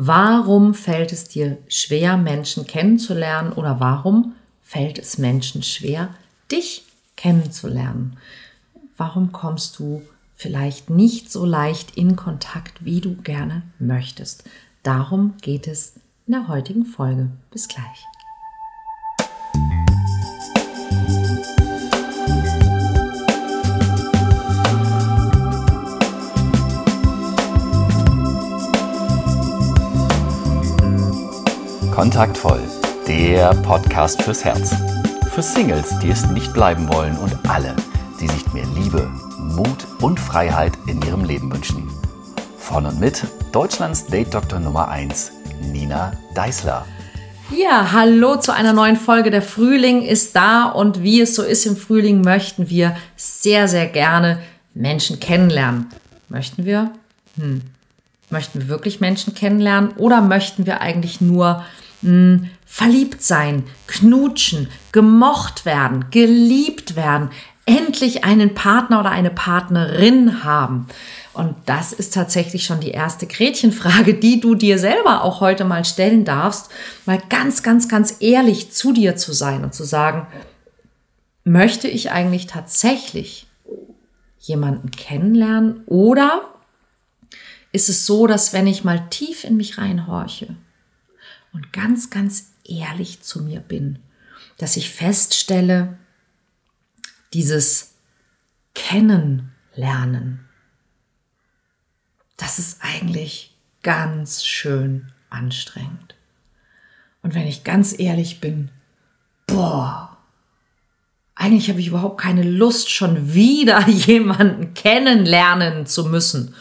Warum fällt es dir schwer, Menschen kennenzulernen oder warum fällt es Menschen schwer, dich kennenzulernen? Warum kommst du vielleicht nicht so leicht in Kontakt, wie du gerne möchtest? Darum geht es in der heutigen Folge. Bis gleich. Kontaktvoll, der Podcast fürs Herz. Für Singles, die es nicht bleiben wollen und alle, die sich mehr Liebe, Mut und Freiheit in ihrem Leben wünschen. Von und mit Deutschlands Date-Doktor Nummer 1, Nina Deißler. Ja, hallo zu einer neuen Folge. Der Frühling ist da und wie es so ist im Frühling, möchten wir sehr, sehr gerne Menschen kennenlernen. Möchten wir? Hm. Möchten wir wirklich Menschen kennenlernen oder möchten wir eigentlich nur mh, hm, verliebt sein, knutschen, gemocht werden, geliebt werden, endlich einen Partner oder eine Partnerin haben. Und das ist tatsächlich schon die erste Gretchenfrage, die du dir selber auch heute mal stellen darfst, mal ganz, ganz, ganz ehrlich zu dir zu sein und zu sagen, möchte ich eigentlich tatsächlich jemanden kennenlernen oder ist es so, dass wenn ich mal tief in mich reinhorche, und ganz, ganz ehrlich zu mir bin, dass ich feststelle, dieses Kennenlernen, das ist eigentlich ganz schön anstrengend. Und wenn ich ganz ehrlich bin, boah, eigentlich habe ich überhaupt keine Lust, schon wieder jemanden kennenlernen zu müssen.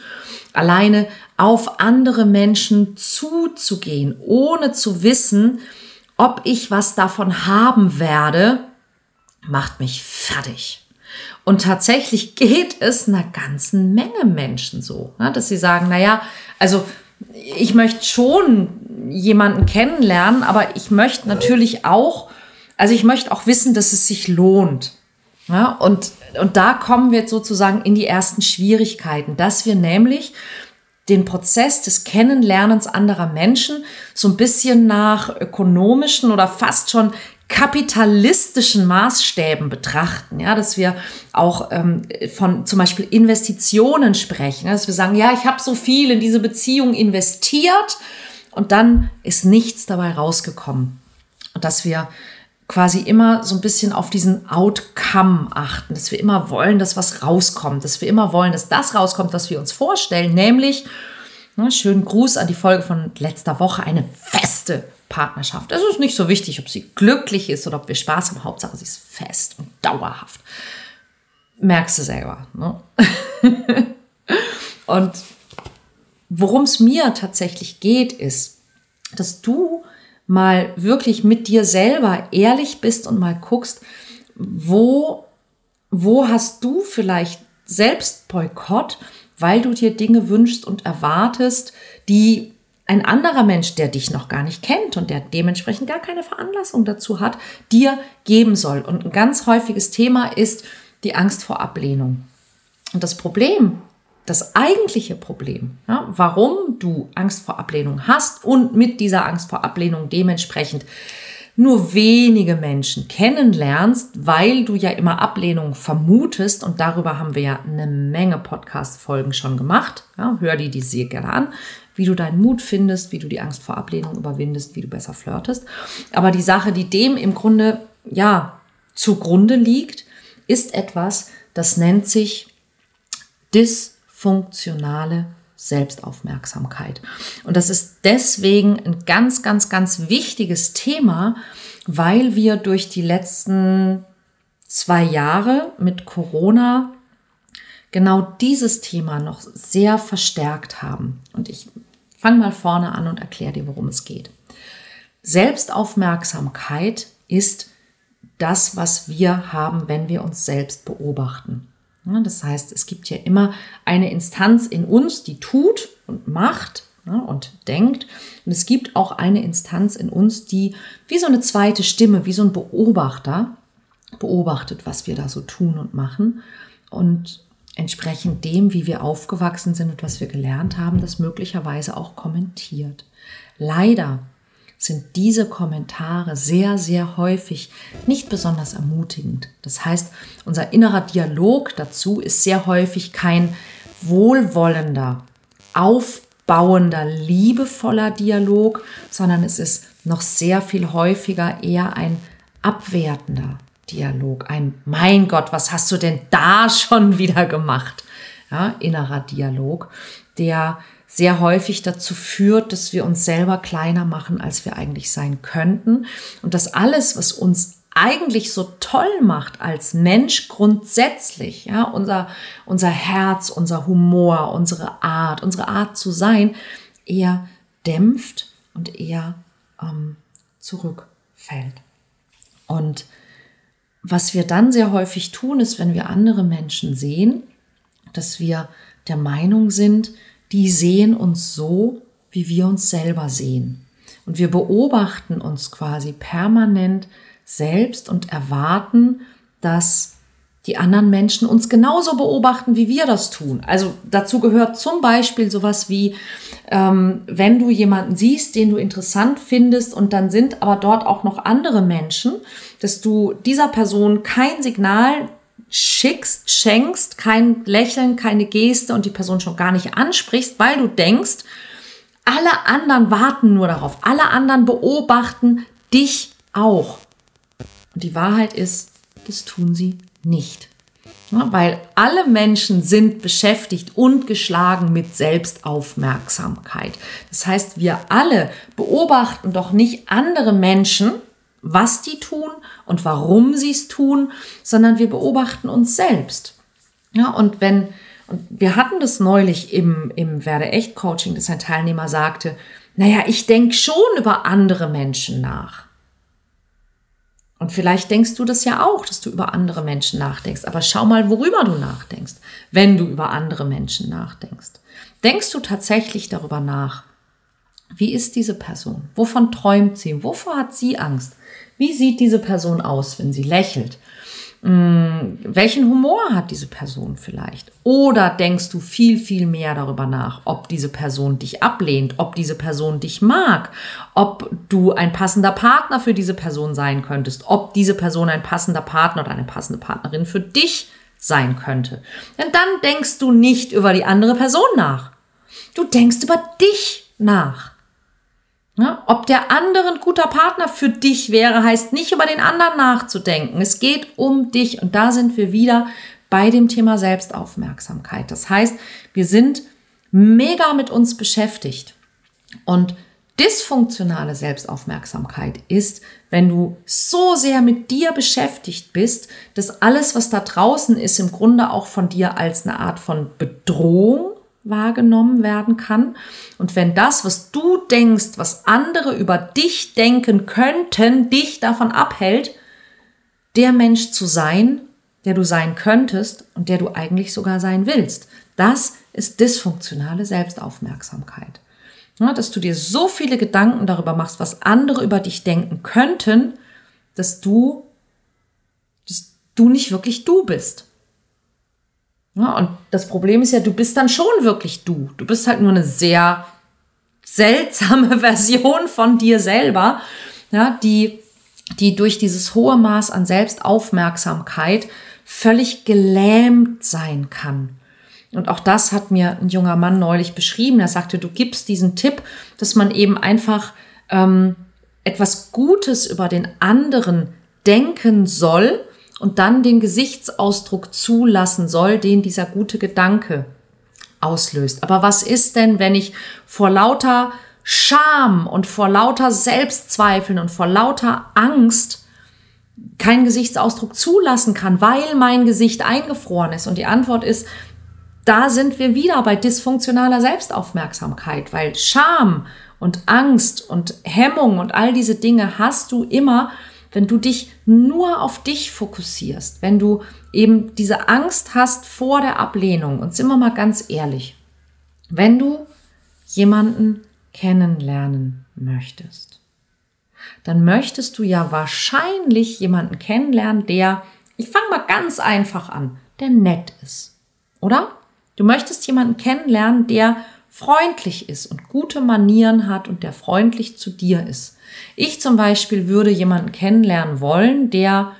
Alleine auf andere Menschen zuzugehen, ohne zu wissen, ob ich was davon haben werde, macht mich fertig. Und tatsächlich geht es einer ganzen Menge Menschen so, ne, dass sie sagen, naja, also ich möchte schon jemanden kennenlernen, aber ich möchte natürlich auch, also ich möchte auch wissen, dass es sich lohnt. Ja, und, und da kommen wir jetzt sozusagen in die ersten Schwierigkeiten, dass wir nämlich den Prozess des Kennenlernens anderer Menschen so ein bisschen nach ökonomischen oder fast schon kapitalistischen Maßstäben betrachten, ja, dass wir auch ähm, von zum Beispiel Investitionen sprechen, dass wir sagen, ja, ich habe so viel in diese Beziehung investiert und dann ist nichts dabei rausgekommen. Und dass wir quasi immer so ein bisschen auf diesen Outcome achten, dass wir immer wollen, dass was rauskommt, dass wir immer wollen, dass das rauskommt, was wir uns vorstellen, nämlich, ne, schönen Gruß an die Folge von letzter Woche, eine feste Partnerschaft. Es ist nicht so wichtig, ob sie glücklich ist oder ob wir Spaß haben, Hauptsache sie ist fest und dauerhaft. Merkst du selber. Ne? und worum es mir tatsächlich geht, ist, dass du mal wirklich mit dir selber ehrlich bist und mal guckst, wo, wo hast du vielleicht selbst Boykott, weil du dir Dinge wünschst und erwartest, die ein anderer Mensch, der dich noch gar nicht kennt und der dementsprechend gar keine Veranlassung dazu hat, dir geben soll. Und ein ganz häufiges Thema ist die Angst vor Ablehnung. Und das Problem das eigentliche Problem, ja, warum du Angst vor Ablehnung hast und mit dieser Angst vor Ablehnung dementsprechend nur wenige Menschen kennenlernst, weil du ja immer Ablehnung vermutest und darüber haben wir ja eine Menge Podcast-Folgen schon gemacht. Ja, hör die die sehr gerne an, wie du deinen Mut findest, wie du die Angst vor Ablehnung überwindest, wie du besser flirtest. Aber die Sache, die dem im Grunde ja zugrunde liegt, ist etwas, das nennt sich Dis funktionale Selbstaufmerksamkeit. Und das ist deswegen ein ganz, ganz, ganz wichtiges Thema, weil wir durch die letzten zwei Jahre mit Corona genau dieses Thema noch sehr verstärkt haben. Und ich fange mal vorne an und erkläre dir, worum es geht. Selbstaufmerksamkeit ist das, was wir haben, wenn wir uns selbst beobachten. Das heißt, es gibt ja immer eine Instanz in uns, die tut und macht und denkt. Und es gibt auch eine Instanz in uns, die wie so eine zweite Stimme, wie so ein Beobachter beobachtet, was wir da so tun und machen. Und entsprechend dem, wie wir aufgewachsen sind und was wir gelernt haben, das möglicherweise auch kommentiert. Leider sind diese Kommentare sehr, sehr häufig nicht besonders ermutigend. Das heißt, unser innerer Dialog dazu ist sehr häufig kein wohlwollender, aufbauender, liebevoller Dialog, sondern es ist noch sehr viel häufiger eher ein abwertender Dialog, ein Mein Gott, was hast du denn da schon wieder gemacht? Ja, innerer Dialog, der sehr häufig dazu führt, dass wir uns selber kleiner machen, als wir eigentlich sein könnten. Und dass alles, was uns eigentlich so toll macht als Mensch grundsätzlich, ja, unser, unser Herz, unser Humor, unsere Art, unsere Art zu sein, eher dämpft und eher ähm, zurückfällt. Und was wir dann sehr häufig tun, ist, wenn wir andere Menschen sehen, dass wir der Meinung sind, die sehen uns so, wie wir uns selber sehen. Und wir beobachten uns quasi permanent selbst und erwarten, dass die anderen Menschen uns genauso beobachten, wie wir das tun. Also dazu gehört zum Beispiel sowas wie, ähm, wenn du jemanden siehst, den du interessant findest und dann sind aber dort auch noch andere Menschen, dass du dieser Person kein Signal schickst, schenkst, kein Lächeln, keine Geste und die Person schon gar nicht ansprichst, weil du denkst, alle anderen warten nur darauf, alle anderen beobachten dich auch. Und die Wahrheit ist, das tun sie nicht. Ja, weil alle Menschen sind beschäftigt und geschlagen mit Selbstaufmerksamkeit. Das heißt, wir alle beobachten doch nicht andere Menschen, was die tun und warum sie es tun, sondern wir beobachten uns selbst. Ja, und wenn, und wir hatten das neulich im, im Werde Echt Coaching, dass ein Teilnehmer sagte, naja, ich denke schon über andere Menschen nach. Und vielleicht denkst du das ja auch, dass du über andere Menschen nachdenkst. Aber schau mal, worüber du nachdenkst, wenn du über andere Menschen nachdenkst. Denkst du tatsächlich darüber nach? Wie ist diese Person? Wovon träumt sie? Wovor hat sie Angst? Wie sieht diese Person aus, wenn sie lächelt? Hm, welchen Humor hat diese Person vielleicht? Oder denkst du viel, viel mehr darüber nach, ob diese Person dich ablehnt, ob diese Person dich mag, ob du ein passender Partner für diese Person sein könntest, ob diese Person ein passender Partner oder eine passende Partnerin für dich sein könnte. Denn dann denkst du nicht über die andere Person nach. Du denkst über dich nach. Ja, ob der andere ein guter Partner für dich wäre, heißt nicht über den anderen nachzudenken. Es geht um dich und da sind wir wieder bei dem Thema Selbstaufmerksamkeit. Das heißt, wir sind mega mit uns beschäftigt und dysfunktionale Selbstaufmerksamkeit ist, wenn du so sehr mit dir beschäftigt bist, dass alles, was da draußen ist, im Grunde auch von dir als eine Art von Bedrohung wahrgenommen werden kann. Und wenn das, was du denkst, was andere über dich denken könnten, dich davon abhält, der Mensch zu sein, der du sein könntest und der du eigentlich sogar sein willst. Das ist dysfunktionale Selbstaufmerksamkeit. Ja, dass du dir so viele Gedanken darüber machst, was andere über dich denken könnten, dass du, dass du nicht wirklich du bist. Ja, und das Problem ist ja, du bist dann schon wirklich du. Du bist halt nur eine sehr seltsame Version von dir selber, ja, die, die durch dieses hohe Maß an Selbstaufmerksamkeit völlig gelähmt sein kann. Und auch das hat mir ein junger Mann neulich beschrieben. Er sagte, du gibst diesen Tipp, dass man eben einfach ähm, etwas Gutes über den anderen denken soll, und dann den Gesichtsausdruck zulassen soll, den dieser gute Gedanke auslöst. Aber was ist denn, wenn ich vor lauter Scham und vor lauter Selbstzweifeln und vor lauter Angst keinen Gesichtsausdruck zulassen kann, weil mein Gesicht eingefroren ist? Und die Antwort ist, da sind wir wieder bei dysfunktionaler Selbstaufmerksamkeit, weil Scham und Angst und Hemmung und all diese Dinge hast du immer, wenn du dich nur auf dich fokussierst, wenn du eben diese Angst hast vor der Ablehnung, und sind wir mal ganz ehrlich, wenn du jemanden kennenlernen möchtest, dann möchtest du ja wahrscheinlich jemanden kennenlernen, der, ich fange mal ganz einfach an, der nett ist oder? Du möchtest jemanden kennenlernen, der freundlich ist und gute Manieren hat und der freundlich zu dir ist. Ich zum Beispiel würde jemanden kennenlernen wollen, der,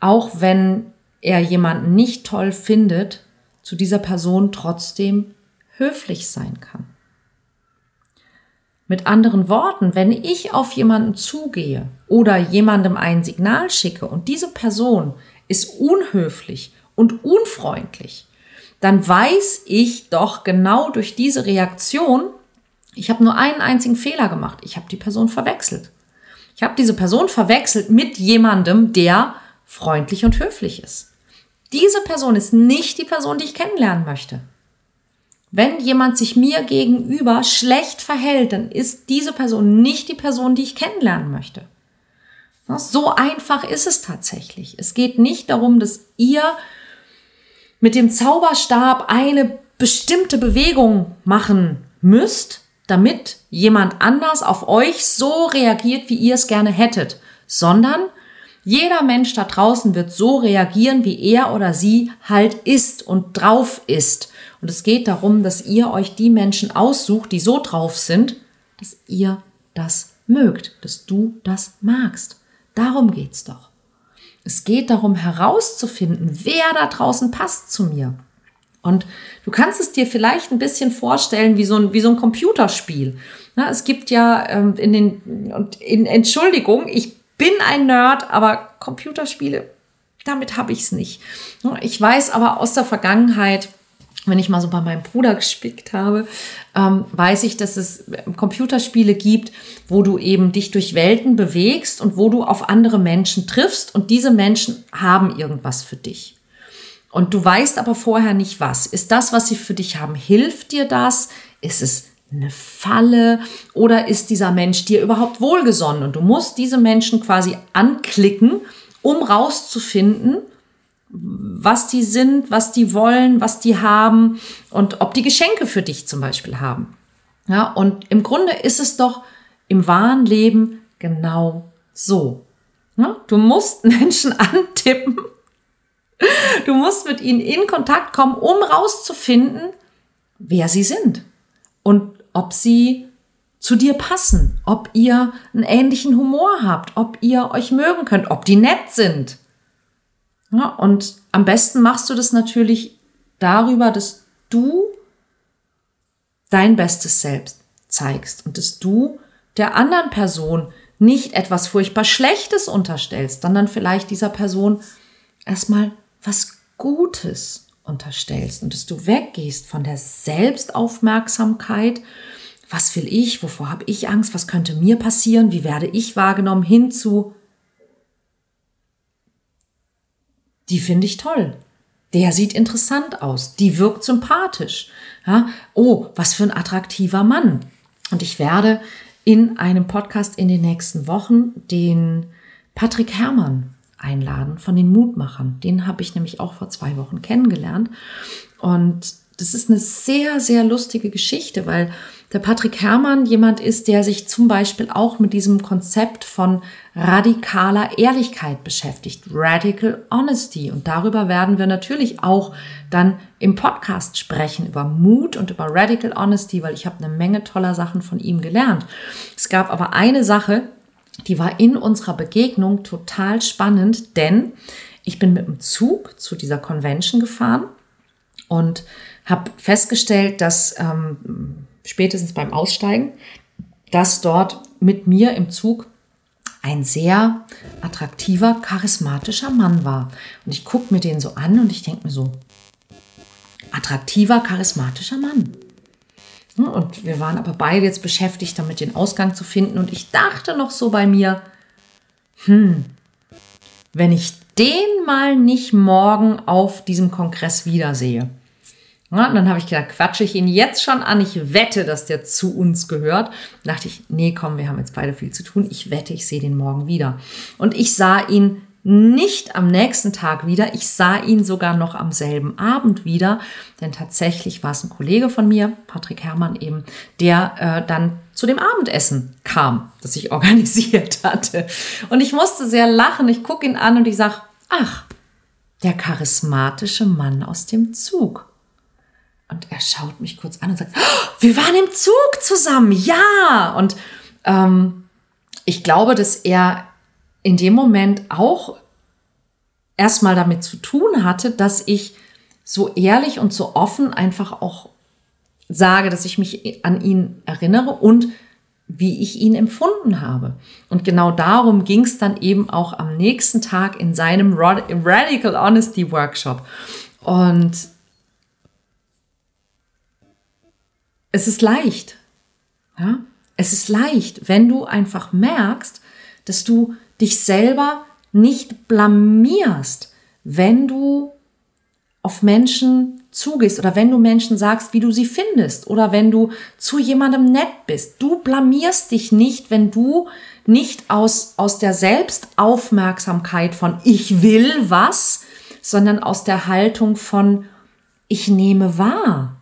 auch wenn er jemanden nicht toll findet, zu dieser Person trotzdem höflich sein kann. Mit anderen Worten, wenn ich auf jemanden zugehe oder jemandem ein Signal schicke und diese Person ist unhöflich und unfreundlich, dann weiß ich doch genau durch diese Reaktion, ich habe nur einen einzigen Fehler gemacht. Ich habe die Person verwechselt. Ich habe diese Person verwechselt mit jemandem, der freundlich und höflich ist. Diese Person ist nicht die Person, die ich kennenlernen möchte. Wenn jemand sich mir gegenüber schlecht verhält, dann ist diese Person nicht die Person, die ich kennenlernen möchte. So einfach ist es tatsächlich. Es geht nicht darum, dass ihr mit dem Zauberstab eine bestimmte Bewegung machen müsst, damit jemand anders auf euch so reagiert, wie ihr es gerne hättet, sondern jeder Mensch da draußen wird so reagieren, wie er oder sie halt ist und drauf ist. Und es geht darum, dass ihr euch die Menschen aussucht, die so drauf sind, dass ihr das mögt, dass du das magst. Darum geht's doch. Es geht darum herauszufinden, wer da draußen passt zu mir. Und du kannst es dir vielleicht ein bisschen vorstellen wie so ein, wie so ein Computerspiel. Na, es gibt ja ähm, in den, und in Entschuldigung, ich bin ein Nerd, aber Computerspiele, damit habe ich es nicht. Ich weiß aber aus der Vergangenheit, wenn ich mal so bei meinem Bruder gespickt habe, ähm, weiß ich, dass es Computerspiele gibt, wo du eben dich durch Welten bewegst und wo du auf andere Menschen triffst und diese Menschen haben irgendwas für dich. Und du weißt aber vorher nicht was. Ist das, was sie für dich haben, hilft dir das? Ist es eine Falle oder ist dieser Mensch dir überhaupt wohlgesonnen? Und du musst diese Menschen quasi anklicken, um rauszufinden, was die sind, was die wollen, was die haben und ob die Geschenke für dich zum Beispiel haben. Ja, und im Grunde ist es doch im wahren Leben genau so. Ja, du musst Menschen antippen. Du musst mit ihnen in Kontakt kommen, um rauszufinden, wer sie sind und ob sie zu dir passen, ob ihr einen ähnlichen Humor habt, ob ihr euch mögen könnt, ob die nett sind. Ja, und am besten machst du das natürlich darüber, dass du dein bestes Selbst zeigst und dass du der anderen Person nicht etwas furchtbar Schlechtes unterstellst, sondern vielleicht dieser Person erstmal was Gutes unterstellst und dass du weggehst von der Selbstaufmerksamkeit, was will ich, wovor habe ich Angst, was könnte mir passieren, wie werde ich wahrgenommen, hinzu, die finde ich toll. Der sieht interessant aus, die wirkt sympathisch. Ja, oh, was für ein attraktiver Mann. Und ich werde in einem Podcast in den nächsten Wochen den Patrick Herrmann einladen von den Mutmachern. Den habe ich nämlich auch vor zwei Wochen kennengelernt. Und das ist eine sehr, sehr lustige Geschichte, weil der Patrick Herrmann jemand ist, der sich zum Beispiel auch mit diesem Konzept von radikaler Ehrlichkeit beschäftigt, Radical Honesty. Und darüber werden wir natürlich auch dann im Podcast sprechen, über Mut und über Radical Honesty, weil ich habe eine Menge toller Sachen von ihm gelernt. Es gab aber eine Sache, die war in unserer Begegnung total spannend, denn ich bin mit dem Zug zu dieser Convention gefahren und habe festgestellt, dass ähm, spätestens beim Aussteigen, dass dort mit mir im Zug ein sehr attraktiver, charismatischer Mann war. Und ich gucke mir den so an und ich denke mir so, attraktiver, charismatischer Mann. Und wir waren aber beide jetzt beschäftigt, damit den Ausgang zu finden. Und ich dachte noch so bei mir, hm, wenn ich den mal nicht morgen auf diesem Kongress wiedersehe. Ja, und dann habe ich gedacht, quatsche ich ihn jetzt schon an. Ich wette, dass der zu uns gehört. Da dachte ich, nee, komm, wir haben jetzt beide viel zu tun. Ich wette, ich sehe den morgen wieder. Und ich sah ihn nicht am nächsten Tag wieder. Ich sah ihn sogar noch am selben Abend wieder, denn tatsächlich war es ein Kollege von mir, Patrick Herrmann eben, der äh, dann zu dem Abendessen kam, das ich organisiert hatte. Und ich musste sehr lachen. Ich gucke ihn an und ich sage, ach, der charismatische Mann aus dem Zug. Und er schaut mich kurz an und sagt, oh, wir waren im Zug zusammen, ja. Und ähm, ich glaube, dass er in dem Moment auch erstmal damit zu tun hatte, dass ich so ehrlich und so offen einfach auch sage, dass ich mich an ihn erinnere und wie ich ihn empfunden habe. Und genau darum ging es dann eben auch am nächsten Tag in seinem Radical Honesty Workshop. Und es ist leicht. Ja? Es ist leicht, wenn du einfach merkst, dass du dich selber nicht blamierst, wenn du auf Menschen zugehst oder wenn du Menschen sagst, wie du sie findest oder wenn du zu jemandem nett bist. Du blamierst dich nicht, wenn du nicht aus, aus der Selbstaufmerksamkeit von ich will was, sondern aus der Haltung von ich nehme wahr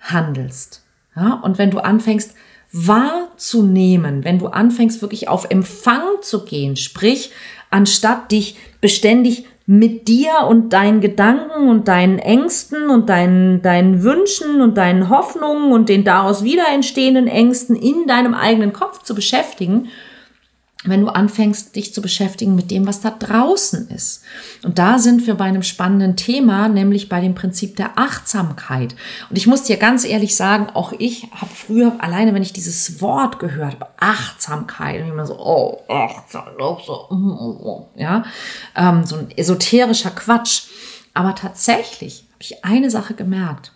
handelst. Ja? Und wenn du anfängst wahrzunehmen, wenn du anfängst wirklich auf Empfang zu gehen, sprich, anstatt dich beständig mit dir und deinen Gedanken und deinen Ängsten und deinen, deinen Wünschen und deinen Hoffnungen und den daraus wieder entstehenden Ängsten in deinem eigenen Kopf zu beschäftigen, wenn du anfängst, dich zu beschäftigen mit dem, was da draußen ist. Und da sind wir bei einem spannenden Thema, nämlich bei dem Prinzip der Achtsamkeit. Und ich muss dir ganz ehrlich sagen, auch ich habe früher, alleine wenn ich dieses Wort gehört habe, Achtsamkeit, und immer so, oh, achtsam, so, mm, mm, mm, ja, ähm, so ein esoterischer Quatsch. Aber tatsächlich habe ich eine Sache gemerkt.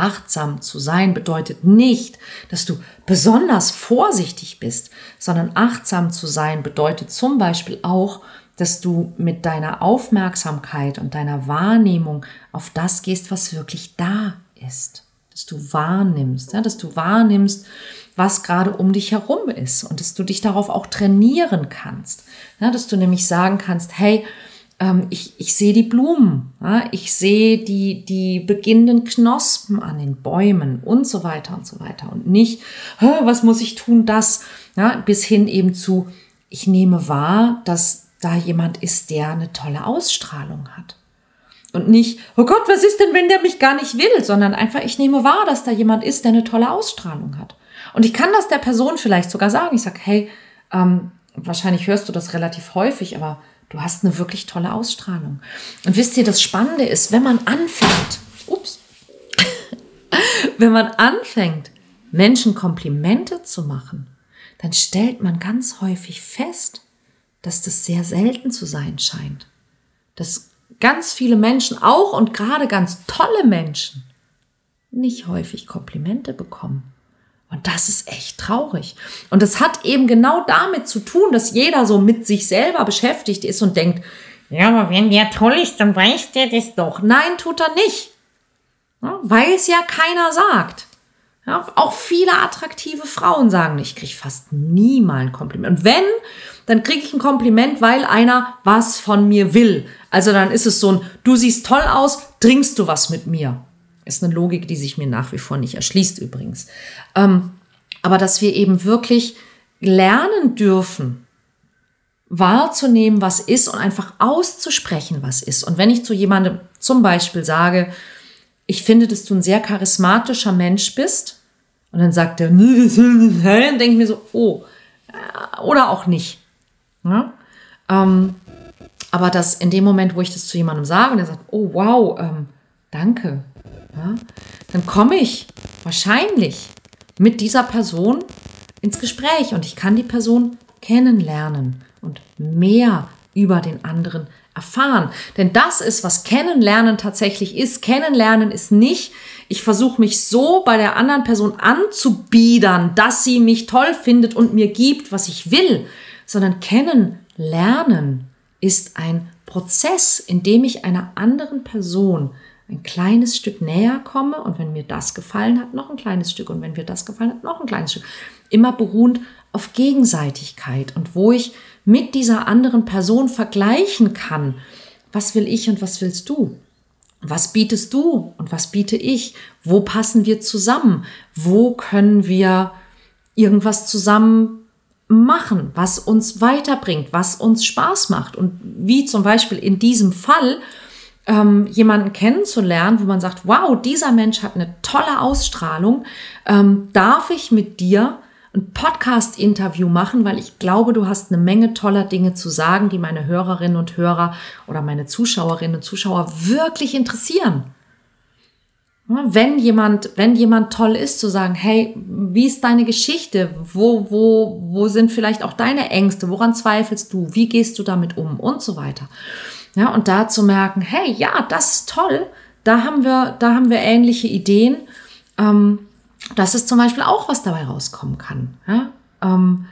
Achtsam zu sein bedeutet nicht, dass du besonders vorsichtig bist, sondern achtsam zu sein bedeutet zum Beispiel auch, dass du mit deiner Aufmerksamkeit und deiner Wahrnehmung auf das gehst, was wirklich da ist. Dass du wahrnimmst, ja, dass du wahrnimmst, was gerade um dich herum ist und dass du dich darauf auch trainieren kannst. Ja, dass du nämlich sagen kannst, hey, ich, ich sehe die Blumen, ich sehe die, die beginnenden Knospen an den Bäumen und so weiter und so weiter. Und nicht, was muss ich tun, das, ja, bis hin eben zu, ich nehme wahr, dass da jemand ist, der eine tolle Ausstrahlung hat. Und nicht, oh Gott, was ist denn, wenn der mich gar nicht will, sondern einfach, ich nehme wahr, dass da jemand ist, der eine tolle Ausstrahlung hat. Und ich kann das der Person vielleicht sogar sagen. Ich sage, hey, ähm, wahrscheinlich hörst du das relativ häufig, aber Du hast eine wirklich tolle Ausstrahlung. Und wisst ihr, das Spannende ist, wenn man anfängt, ups, wenn man anfängt, Menschen Komplimente zu machen, dann stellt man ganz häufig fest, dass das sehr selten zu sein scheint. Dass ganz viele Menschen, auch und gerade ganz tolle Menschen, nicht häufig Komplimente bekommen. Und das ist echt traurig. Und es hat eben genau damit zu tun, dass jeder so mit sich selber beschäftigt ist und denkt, ja, aber wenn der toll ist, dann weiß der das doch. Nein, tut er nicht. Ja, Weil es ja keiner sagt. Ja, auch viele attraktive Frauen sagen, ich kriege fast nie mal ein Kompliment. Und wenn, dann kriege ich ein Kompliment, weil einer was von mir will. Also dann ist es so ein, du siehst toll aus, trinkst du was mit mir? Ist eine Logik, die sich mir nach wie vor nicht erschließt übrigens. Ähm, aber dass wir eben wirklich lernen dürfen, wahrzunehmen, was ist und einfach auszusprechen, was ist. Und wenn ich zu jemandem zum Beispiel sage, ich finde, dass du ein sehr charismatischer Mensch bist, und dann sagt er, dann denke ich mir so, oh, äh, oder auch nicht. Ja? Ähm, aber das in dem Moment, wo ich das zu jemandem sage und er sagt, oh wow, ähm, danke, ja, dann komme ich wahrscheinlich mit dieser Person ins Gespräch und ich kann die Person kennenlernen und mehr über den anderen erfahren. Denn das ist, was Kennenlernen tatsächlich ist. Kennenlernen ist nicht, ich versuche mich so bei der anderen Person anzubiedern, dass sie mich toll findet und mir gibt, was ich will, sondern Kennenlernen ist ein Prozess, in dem ich einer anderen Person ein kleines Stück näher komme und wenn mir das gefallen hat, noch ein kleines Stück und wenn mir das gefallen hat, noch ein kleines Stück. Immer beruhend auf Gegenseitigkeit und wo ich mit dieser anderen Person vergleichen kann, was will ich und was willst du? Was bietest du und was biete ich? Wo passen wir zusammen? Wo können wir irgendwas zusammen machen, was uns weiterbringt, was uns Spaß macht? Und wie zum Beispiel in diesem Fall, ähm, jemanden kennenzulernen, wo man sagt, wow, dieser Mensch hat eine tolle Ausstrahlung, ähm, darf ich mit dir ein Podcast-Interview machen, weil ich glaube, du hast eine Menge toller Dinge zu sagen, die meine Hörerinnen und Hörer oder meine Zuschauerinnen und Zuschauer wirklich interessieren. Wenn jemand, wenn jemand toll ist, zu sagen, hey, wie ist deine Geschichte? Wo, wo, wo sind vielleicht auch deine Ängste? Woran zweifelst du? Wie gehst du damit um? Und so weiter. Ja, und da zu merken, hey, ja, das ist toll. Da haben wir, da haben wir ähnliche Ideen. Ähm, das ist zum Beispiel auch, was dabei rauskommen kann. Ja? Ähm,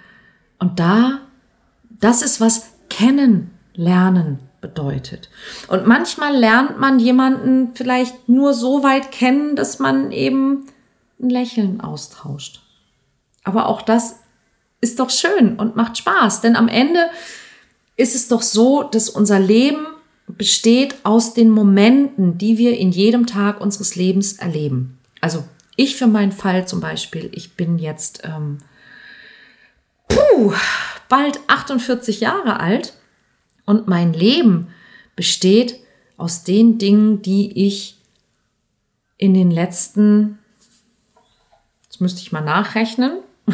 und da, das ist, was kennenlernen bedeutet. Und manchmal lernt man jemanden vielleicht nur so weit kennen, dass man eben ein Lächeln austauscht. Aber auch das ist doch schön und macht Spaß, denn am Ende ist es doch so, dass unser Leben besteht aus den Momenten, die wir in jedem Tag unseres Lebens erleben. Also ich für meinen Fall zum Beispiel, ich bin jetzt ähm, puh, bald 48 Jahre alt und mein Leben besteht aus den Dingen, die ich in den letzten, jetzt müsste ich mal nachrechnen,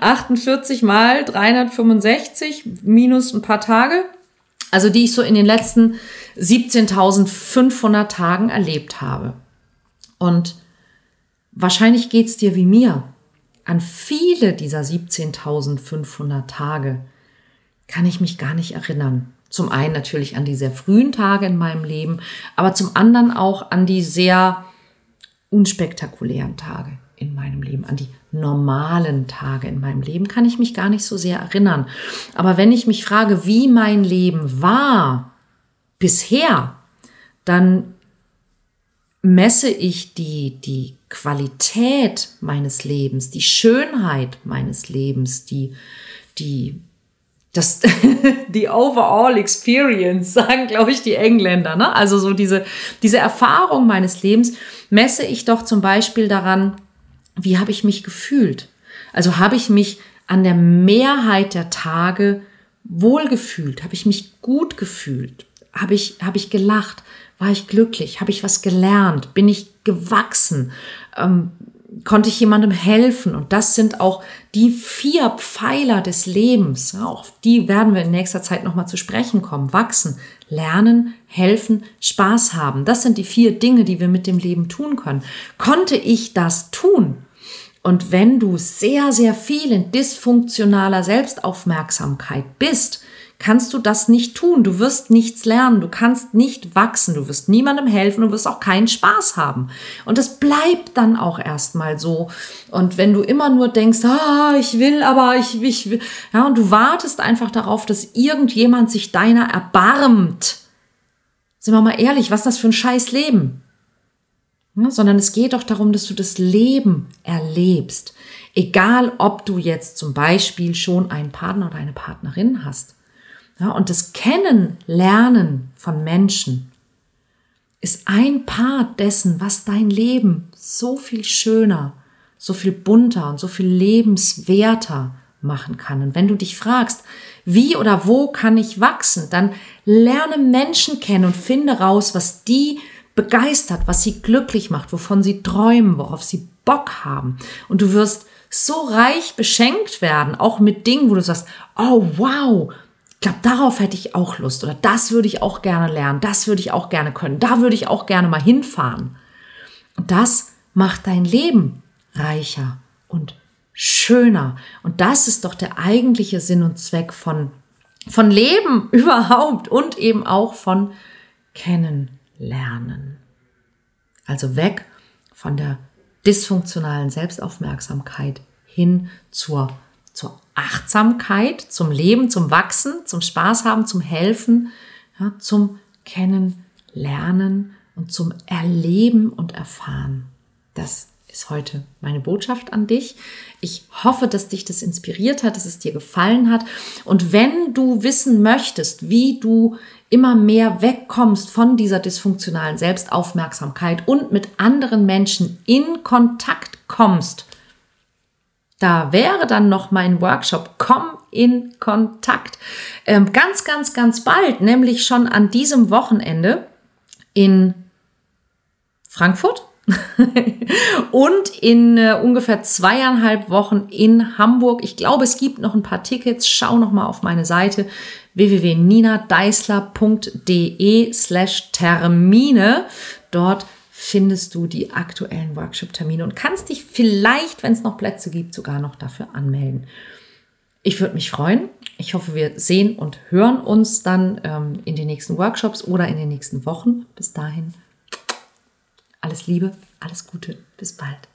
48 mal 365 minus ein paar Tage, also die ich so in den letzten 17.500 Tagen erlebt habe. Und wahrscheinlich geht es dir wie mir. An viele dieser 17.500 Tage kann ich mich gar nicht erinnern. Zum einen natürlich an die sehr frühen Tage in meinem Leben, aber zum anderen auch an die sehr unspektakulären Tage in meinem Leben, an die normalen Tage in meinem Leben kann ich mich gar nicht so sehr erinnern. Aber wenn ich mich frage, wie mein Leben war bisher, dann messe ich die, die Qualität meines Lebens, die Schönheit meines Lebens, die, die das, die overall experience, sagen, glaube ich, die Engländer. Ne? Also so diese, diese Erfahrung meines Lebens messe ich doch zum Beispiel daran, wie habe ich mich gefühlt? Also habe ich mich an der Mehrheit der Tage wohlgefühlt? Habe ich mich gut gefühlt? Habe ich, habe ich gelacht? War ich glücklich? Habe ich was gelernt? Bin ich gewachsen? Ähm, konnte ich jemandem helfen? Und das sind auch die vier Pfeiler des Lebens. Auch die werden wir in nächster Zeit nochmal zu sprechen kommen. Wachsen, lernen, helfen, Spaß haben. Das sind die vier Dinge, die wir mit dem Leben tun können. Konnte ich das tun? Und wenn du sehr, sehr viel in dysfunktionaler Selbstaufmerksamkeit bist, kannst du das nicht tun. Du wirst nichts lernen, du kannst nicht wachsen, du wirst niemandem helfen, du wirst auch keinen Spaß haben. Und das bleibt dann auch erstmal so. Und wenn du immer nur denkst, ah, ich will, aber ich, ich will, ja, und du wartest einfach darauf, dass irgendjemand sich deiner erbarmt. Sind wir mal ehrlich, was ist das für ein scheiß Leben? Ja, sondern es geht doch darum, dass du das Leben erlebst. Egal, ob du jetzt zum Beispiel schon einen Partner oder eine Partnerin hast. Und das Kennenlernen von Menschen ist ein Part dessen, was dein Leben so viel schöner, so viel bunter und so viel lebenswerter machen kann. Und wenn du dich fragst, wie oder wo kann ich wachsen, dann lerne Menschen kennen und finde raus, was die begeistert, was sie glücklich macht, wovon sie träumen, worauf sie Bock haben. Und du wirst so reich beschenkt werden, auch mit Dingen, wo du sagst, oh wow, glaube, darauf hätte ich auch Lust oder das würde ich auch gerne lernen, das würde ich auch gerne können, da würde ich auch gerne mal hinfahren. Und das macht dein Leben reicher und schöner. Und das ist doch der eigentliche Sinn und Zweck von, von Leben überhaupt und eben auch von Kennenlernen. Also weg von der dysfunktionalen Selbstaufmerksamkeit hin zur zur Achtsamkeit, zum Leben, zum Wachsen, zum Spaß haben, zum Helfen, ja, zum Kennenlernen und zum Erleben und Erfahren. Das ist heute meine Botschaft an dich. Ich hoffe, dass dich das inspiriert hat, dass es dir gefallen hat. Und wenn du wissen möchtest, wie du immer mehr wegkommst von dieser dysfunktionalen Selbstaufmerksamkeit und mit anderen Menschen in Kontakt kommst, da wäre dann noch mein Workshop Komm in Kontakt. Ähm, ganz, ganz, ganz bald, nämlich schon an diesem Wochenende in Frankfurt und in äh, ungefähr zweieinhalb Wochen in Hamburg. Ich glaube, es gibt noch ein paar Tickets. Schau noch mal auf meine Seite www.ninadeisler.de slash Termine. Dort findest du die aktuellen Workshop-Termine und kannst dich vielleicht, wenn es noch Plätze gibt, sogar noch dafür anmelden. Ich würde mich freuen. Ich hoffe, wir sehen und hören uns dann ähm, in den nächsten Workshops oder in den nächsten Wochen. Bis dahin alles Liebe, alles Gute, bis bald.